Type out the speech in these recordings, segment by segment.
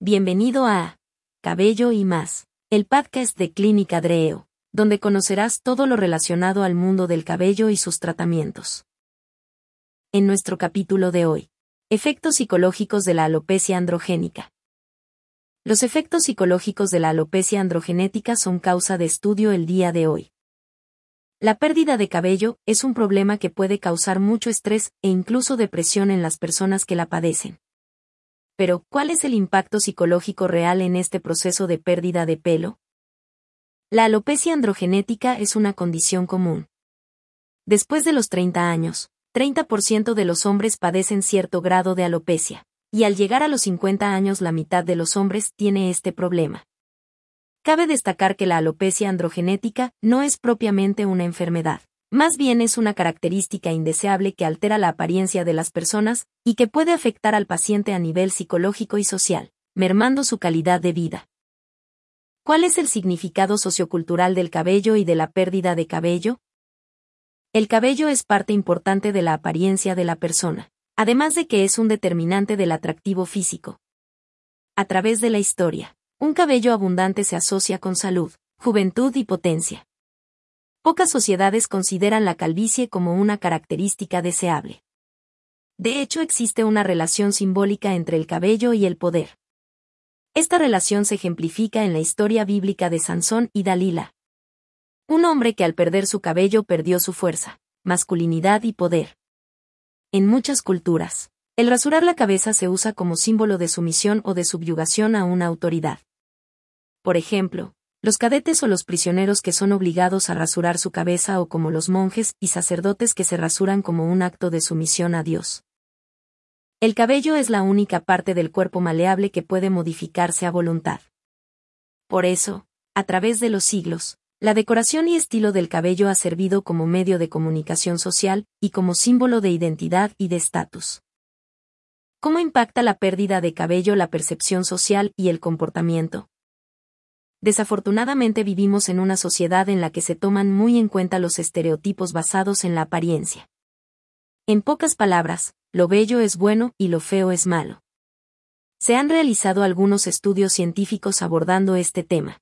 Bienvenido a Cabello y más, el podcast de Clínica Dreo, donde conocerás todo lo relacionado al mundo del cabello y sus tratamientos. En nuestro capítulo de hoy, efectos psicológicos de la alopecia androgénica. Los efectos psicológicos de la alopecia androgenética son causa de estudio el día de hoy. La pérdida de cabello es un problema que puede causar mucho estrés e incluso depresión en las personas que la padecen. Pero, ¿cuál es el impacto psicológico real en este proceso de pérdida de pelo? La alopecia androgenética es una condición común. Después de los 30 años, 30% de los hombres padecen cierto grado de alopecia, y al llegar a los 50 años la mitad de los hombres tiene este problema. Cabe destacar que la alopecia androgenética no es propiamente una enfermedad. Más bien es una característica indeseable que altera la apariencia de las personas y que puede afectar al paciente a nivel psicológico y social, mermando su calidad de vida. ¿Cuál es el significado sociocultural del cabello y de la pérdida de cabello? El cabello es parte importante de la apariencia de la persona, además de que es un determinante del atractivo físico. A través de la historia, un cabello abundante se asocia con salud, juventud y potencia. Pocas sociedades consideran la calvicie como una característica deseable. De hecho, existe una relación simbólica entre el cabello y el poder. Esta relación se ejemplifica en la historia bíblica de Sansón y Dalila. Un hombre que al perder su cabello perdió su fuerza, masculinidad y poder. En muchas culturas, el rasurar la cabeza se usa como símbolo de sumisión o de subyugación a una autoridad. Por ejemplo, los cadetes o los prisioneros que son obligados a rasurar su cabeza o como los monjes y sacerdotes que se rasuran como un acto de sumisión a Dios. El cabello es la única parte del cuerpo maleable que puede modificarse a voluntad. Por eso, a través de los siglos, la decoración y estilo del cabello ha servido como medio de comunicación social y como símbolo de identidad y de estatus. ¿Cómo impacta la pérdida de cabello la percepción social y el comportamiento? Desafortunadamente vivimos en una sociedad en la que se toman muy en cuenta los estereotipos basados en la apariencia. En pocas palabras, lo bello es bueno y lo feo es malo. Se han realizado algunos estudios científicos abordando este tema.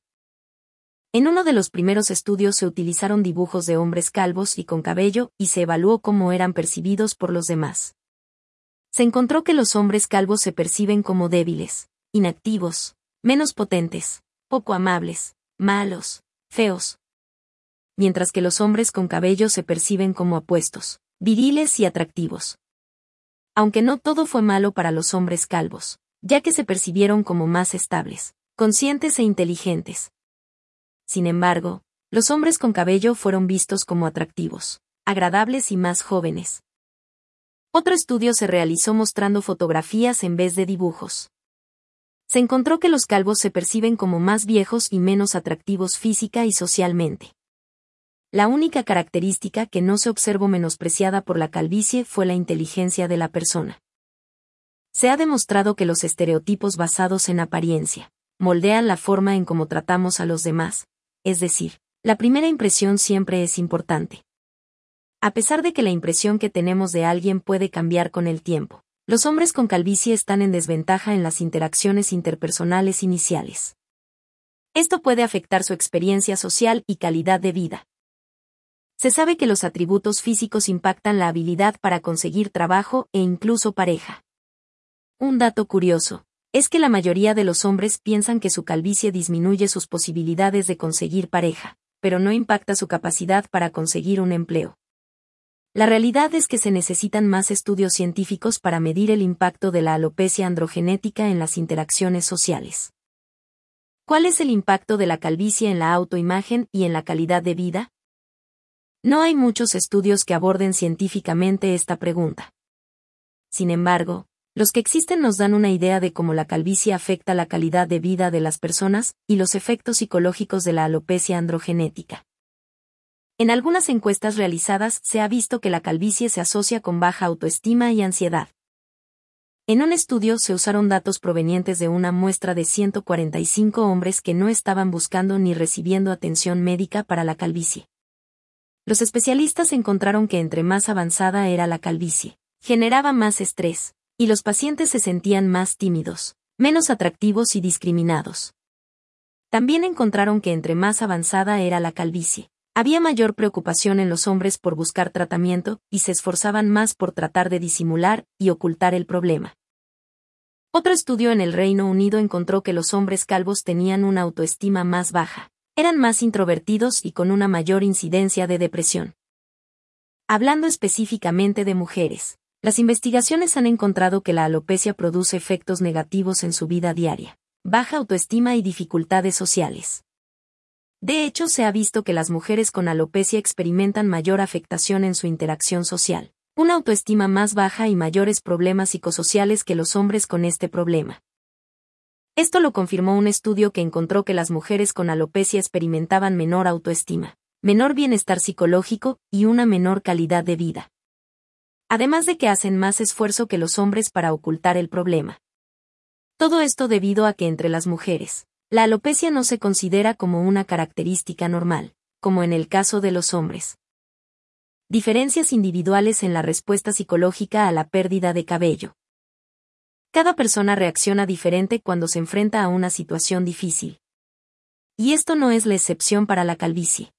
En uno de los primeros estudios se utilizaron dibujos de hombres calvos y con cabello y se evaluó cómo eran percibidos por los demás. Se encontró que los hombres calvos se perciben como débiles, inactivos, menos potentes, poco amables, malos, feos. Mientras que los hombres con cabello se perciben como apuestos, viriles y atractivos. Aunque no todo fue malo para los hombres calvos, ya que se percibieron como más estables, conscientes e inteligentes. Sin embargo, los hombres con cabello fueron vistos como atractivos, agradables y más jóvenes. Otro estudio se realizó mostrando fotografías en vez de dibujos se encontró que los calvos se perciben como más viejos y menos atractivos física y socialmente. La única característica que no se observó menospreciada por la calvicie fue la inteligencia de la persona. Se ha demostrado que los estereotipos basados en apariencia moldean la forma en cómo tratamos a los demás, es decir, la primera impresión siempre es importante. A pesar de que la impresión que tenemos de alguien puede cambiar con el tiempo, los hombres con calvicie están en desventaja en las interacciones interpersonales iniciales. Esto puede afectar su experiencia social y calidad de vida. Se sabe que los atributos físicos impactan la habilidad para conseguir trabajo e incluso pareja. Un dato curioso, es que la mayoría de los hombres piensan que su calvicie disminuye sus posibilidades de conseguir pareja, pero no impacta su capacidad para conseguir un empleo. La realidad es que se necesitan más estudios científicos para medir el impacto de la alopecia androgenética en las interacciones sociales. ¿Cuál es el impacto de la calvicie en la autoimagen y en la calidad de vida? No hay muchos estudios que aborden científicamente esta pregunta. Sin embargo, los que existen nos dan una idea de cómo la calvicie afecta la calidad de vida de las personas y los efectos psicológicos de la alopecia androgenética. En algunas encuestas realizadas se ha visto que la calvicie se asocia con baja autoestima y ansiedad. En un estudio se usaron datos provenientes de una muestra de 145 hombres que no estaban buscando ni recibiendo atención médica para la calvicie. Los especialistas encontraron que entre más avanzada era la calvicie, generaba más estrés, y los pacientes se sentían más tímidos, menos atractivos y discriminados. También encontraron que entre más avanzada era la calvicie, había mayor preocupación en los hombres por buscar tratamiento y se esforzaban más por tratar de disimular y ocultar el problema. Otro estudio en el Reino Unido encontró que los hombres calvos tenían una autoestima más baja, eran más introvertidos y con una mayor incidencia de depresión. Hablando específicamente de mujeres, las investigaciones han encontrado que la alopecia produce efectos negativos en su vida diaria, baja autoestima y dificultades sociales. De hecho, se ha visto que las mujeres con alopecia experimentan mayor afectación en su interacción social una autoestima más baja y mayores problemas psicosociales que los hombres con este problema. Esto lo confirmó un estudio que encontró que las mujeres con alopecia experimentaban menor autoestima, menor bienestar psicológico y una menor calidad de vida. Además de que hacen más esfuerzo que los hombres para ocultar el problema. Todo esto debido a que entre las mujeres, la alopecia no se considera como una característica normal, como en el caso de los hombres. Diferencias individuales en la respuesta psicológica a la pérdida de cabello. Cada persona reacciona diferente cuando se enfrenta a una situación difícil. Y esto no es la excepción para la calvicie.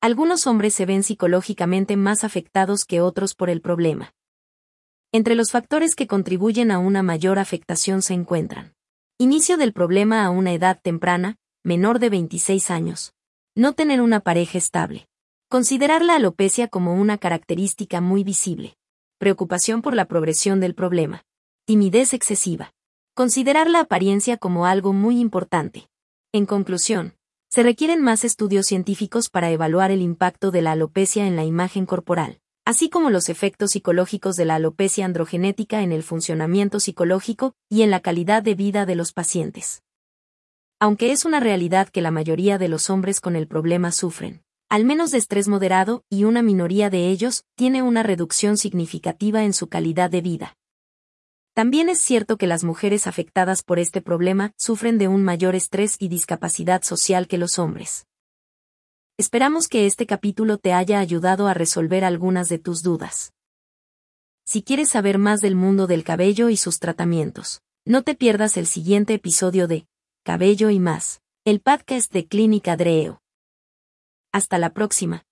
Algunos hombres se ven psicológicamente más afectados que otros por el problema. Entre los factores que contribuyen a una mayor afectación se encuentran. Inicio del problema a una edad temprana, menor de 26 años. No tener una pareja estable. Considerar la alopecia como una característica muy visible. Preocupación por la progresión del problema. Timidez excesiva. Considerar la apariencia como algo muy importante. En conclusión, se requieren más estudios científicos para evaluar el impacto de la alopecia en la imagen corporal, así como los efectos psicológicos de la alopecia androgenética en el funcionamiento psicológico y en la calidad de vida de los pacientes. Aunque es una realidad que la mayoría de los hombres con el problema sufren, al menos de estrés moderado, y una minoría de ellos, tiene una reducción significativa en su calidad de vida. También es cierto que las mujeres afectadas por este problema sufren de un mayor estrés y discapacidad social que los hombres. Esperamos que este capítulo te haya ayudado a resolver algunas de tus dudas. Si quieres saber más del mundo del cabello y sus tratamientos, no te pierdas el siguiente episodio de Cabello y más, el podcast de Clínica Dreo. Hasta la próxima.